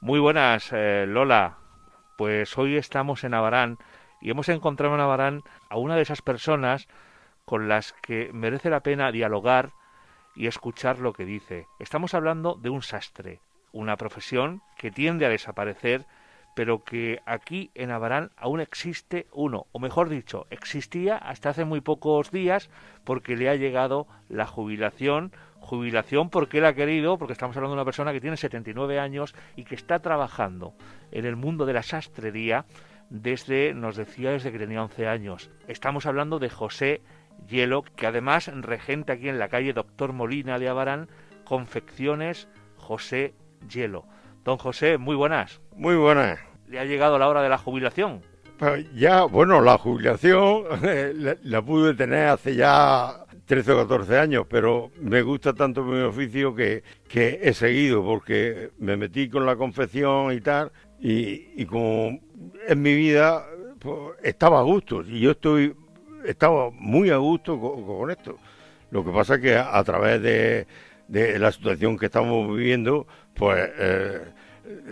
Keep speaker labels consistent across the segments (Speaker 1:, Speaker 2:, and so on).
Speaker 1: Muy buenas, eh, Lola. Pues hoy estamos en Abarán y hemos encontrado en Abarán a una de esas personas con las que merece la pena dialogar y escuchar lo que dice. Estamos hablando de un sastre, una profesión que tiende a desaparecer, pero que aquí en Abarán aún existe uno, o mejor dicho, existía hasta hace muy pocos días porque le ha llegado la jubilación jubilación porque él ha querido, porque estamos hablando de una persona que tiene 79 años y que está trabajando en el mundo de la sastrería desde, nos decía, desde que tenía 11 años. Estamos hablando de José Hielo, que además regenta aquí en la calle Doctor Molina de Abarán, Confecciones José Hielo. Don José, muy buenas.
Speaker 2: Muy buenas.
Speaker 1: ¿Le ha llegado la hora de la jubilación?
Speaker 2: Pues ya, bueno, la jubilación la, la pude tener hace ya 13 o 14 años, pero me gusta tanto mi oficio que, que he seguido, porque me metí con la confección y tal, y, como en mi vida pues, estaba a gusto, y yo estoy, estaba muy a gusto con, esto. Lo que pasa es que a, través de, de, la situación que estamos viviendo, pues... Eh,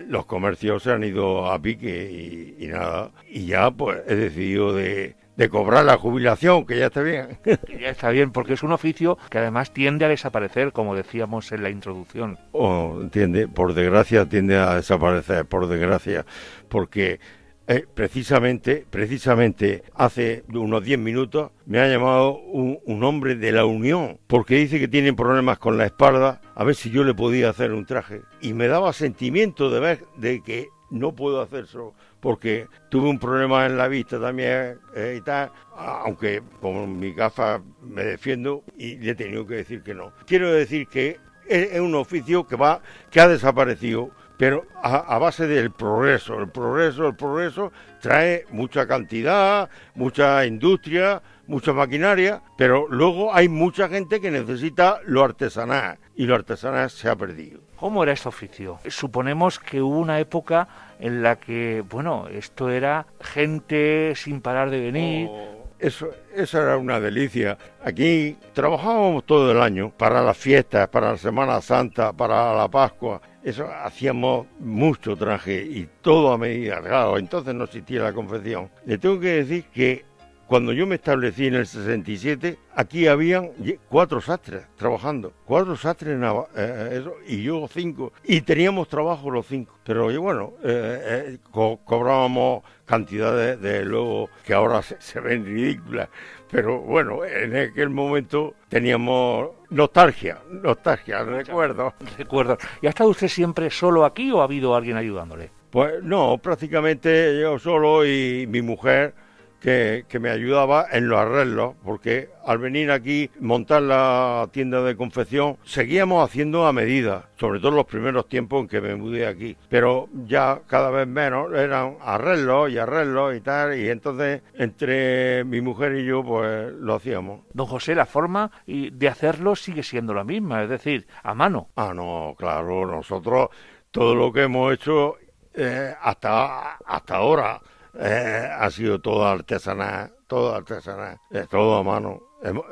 Speaker 2: los comercios se han ido a pique y, y, nada. Y ya pues he decidido de, de cobrar la jubilación, que ya está bien.
Speaker 1: ya está bien, porque es un oficio que además tiende a desaparecer, como decíamos en la introducción.
Speaker 2: Oh, entiende, por desgracia tiende a desaparecer, por desgracia, porque eh, precisamente, precisamente hace unos 10 minutos me ha llamado un, hombre de la Unión porque dice que tiene problemas con la espalda, a ver si yo le podía hacer un traje. Y me daba sentimiento de ver de que no puedo hacer eso porque tuve un problema en la vista también eh, y tal, aunque con mi gafa me defiendo y le he tenido que decir que no. Quiero decir que es, un oficio que va, que ha desaparecido, pero a, base del progreso. El progreso, el progreso trae mucha cantidad, mucha industria, mucha maquinaria, pero luego hay mucha gente que necesita lo artesanal y lo artesanal se ha perdido.
Speaker 1: ¿Cómo era este oficio? Suponemos que hubo una época en la que, bueno, esto era gente sin parar de venir.
Speaker 2: Oh, eso, eso era una delicia. Aquí trabajábamos todo el año para las fiestas, para la Semana Santa, para la Pascua. Eso hacíamos mucho traje y todo a medida. Claro, entonces no existía la confección. Le tengo que decir que cuando yo me establecí en el 67, aquí habían cuatro sastres trabajando, cuatro sastres eh, y yo cinco, y teníamos trabajo los cinco. Pero bueno, eh, eh, cobrábamos cantidades de, luego que ahora se, ven ridículas. Pero bueno, en aquel momento teníamos nostalgia, nostalgia, recuerdo.
Speaker 1: Recuerdo. ¿Y ha estado usted siempre solo aquí o ha habido alguien ayudándole?
Speaker 2: Pues no, prácticamente yo solo y mi mujer que, me ayudaba en los arreglos, porque al venir aquí, montar la tienda de confección, seguíamos haciendo a medida, sobre todo los primeros tiempos en que me mudé aquí. Pero ya cada vez menos eran arreglos y arreglos y tal, y entonces entre mi mujer y yo, pues lo hacíamos.
Speaker 1: Don José, la forma de hacerlo sigue siendo la misma, es decir, a mano.
Speaker 2: Ah, no, claro, nosotros todo lo que hemos hecho eh, hasta, hasta ahora eh, ha sido todo artesanal, todo artesanal, eh, todo a mano.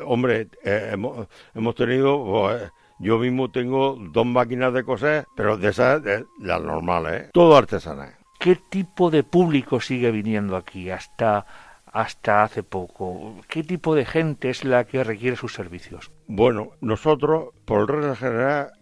Speaker 2: hombre, eh, hemos, hemos, tenido, pues, yo mismo tengo dos máquinas de coser, pero de esas, las normales, todo artesanal.
Speaker 1: ¿Qué tipo de público sigue viniendo aquí hasta, hasta hace poco? ¿Qué tipo de gente es la que requiere sus servicios?
Speaker 2: Bueno, nosotros, por regla general,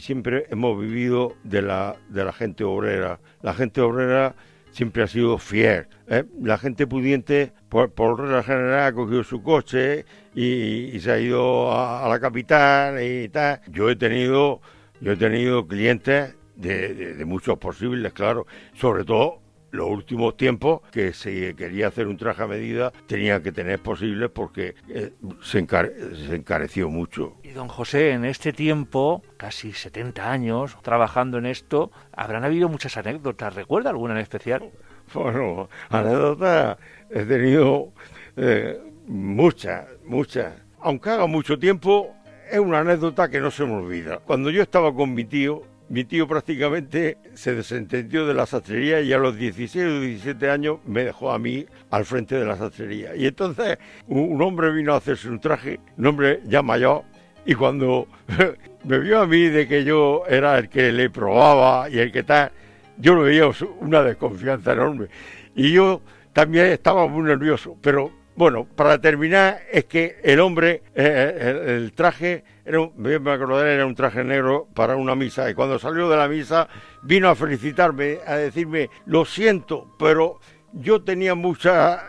Speaker 2: siempre hemos vivido de la, de la gente obrera. La gente obrera siempre ha sido fiel. ¿eh? La gente pudiente, por, regla general, ha cogido su coche y, se ha ido a, la capital y tal. Yo he tenido, yo he tenido clientes de, de muchos posibles, claro, sobre todo los últimos tiempos que se quería hacer un traje a medida tenía que tener posibles porque eh, se, encareció mucho.
Speaker 1: Y don José, en este tiempo, casi 70 años trabajando en esto, habrán habido muchas anécdotas. ¿Recuerda alguna en especial?
Speaker 2: Bueno, anécdotas he tenido eh, muchas, muchas. Aunque haga mucho tiempo, es una anécdota que no se me olvida. Cuando yo estaba con mi tío, mi tío prácticamente se desentendió de la sastrería y a los 16 o 17 años me dejó a mí al frente de la sastrería. Y entonces un hombre vino a hacerse un traje, un hombre ya mayor, y cuando me vio a mí de que yo era el que le probaba y el que tal, yo lo veía una desconfianza enorme. Y yo también estaba muy nervioso, pero bueno, para terminar, es que el hombre, eh, eh, el, traje, era un, me era un traje negro para una misa. Y cuando salió de la misa, vino a felicitarme, a decirme, lo siento, pero yo tenía muchas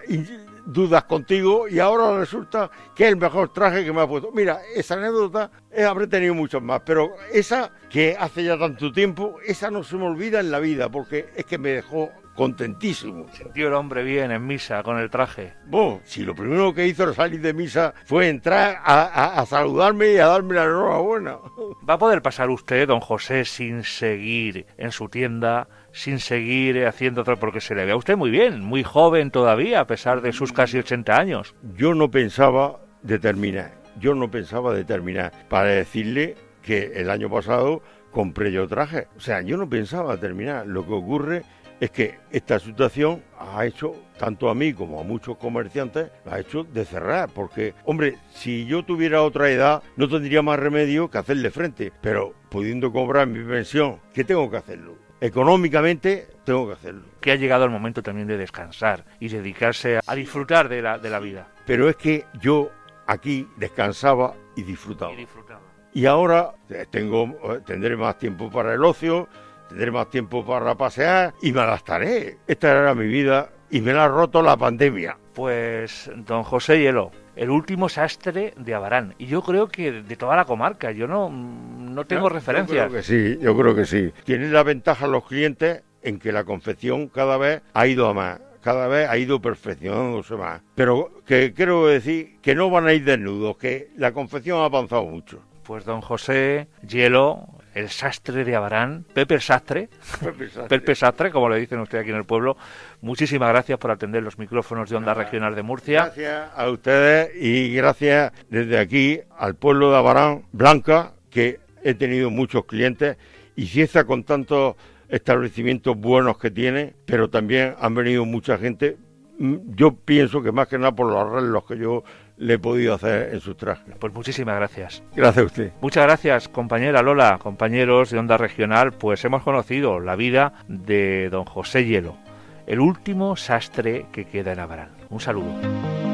Speaker 2: dudas contigo y ahora resulta que es el mejor traje que me ha puesto. Mira, esa anécdota eh, habré tenido muchas más, pero esa que hace ya tanto tiempo, esa no se me olvida en la vida porque es que me dejó contentísimo.
Speaker 1: Sintió el hombre bien en misa con el traje.
Speaker 2: Bueno, si lo primero que hizo al salir de misa fue entrar a, saludarme y a darme la enhorabuena.
Speaker 1: ¿Va a poder pasar usted, don José, sin seguir en su tienda, sin seguir haciendo otro? Porque se le ve a usted muy bien, muy joven todavía, a pesar de sus casi 80 años.
Speaker 2: Yo no pensaba determinar, yo no pensaba determinar para decirle que el año pasado compré yo traje. O sea, yo no pensaba terminar. Lo que ocurre es que esta situación ha hecho, tanto a mí como a muchos comerciantes, ha hecho de cerrar, porque, hombre, si yo tuviera otra edad, no tendría más remedio que hacerle frente, pero pudiendo cobrar mi pensión, ¿qué tengo que hacerlo? Económicamente tengo que hacerlo.
Speaker 1: Que ha llegado el momento también de descansar y dedicarse a disfrutar de la, de la vida.
Speaker 2: Pero es que yo aquí descansaba y disfrutaba.
Speaker 1: Y disfrutaba.
Speaker 2: Y ahora eh, tengo, eh, tendré más tiempo para el ocio, tendré más tiempo para pasear y me gastaré. Esta era mi vida y me la ha roto la pandemia.
Speaker 1: Pues, don José Hielo, el último sastre de Abarán. Y yo creo que de toda la comarca, yo no, no tengo referencias.
Speaker 2: Yo creo que sí, yo creo que sí. Tienen la ventaja los clientes en que la confección cada vez ha ido a más cada vez ha ido perfeccionándose más. Pero que quiero decir que no van a ir desnudos, que la confección ha avanzado mucho.
Speaker 1: Pues don José Hielo, el sastre de Abarán, Pepe Sastre, Pepe Sastre. como le dicen usted aquí en el pueblo. Muchísimas gracias por atender los micrófonos de Onda Regional de Murcia.
Speaker 2: Gracias a ustedes y gracias desde aquí al pueblo de Abarán, Blanca, que he tenido muchos clientes y si está con tantos establecimientos buenos que tiene, pero también han venido mucha gente. Mm, yo pienso que más que nada por los arreglos que yo le he podido hacer en sus trajes.
Speaker 1: Pues muchísimas gracias.
Speaker 2: Gracias a usted.
Speaker 1: Muchas gracias, compañera Lola, compañeros de Onda Regional, pues hemos conocido la vida de don José Hielo, el último sastre que queda en Abarán. Un saludo.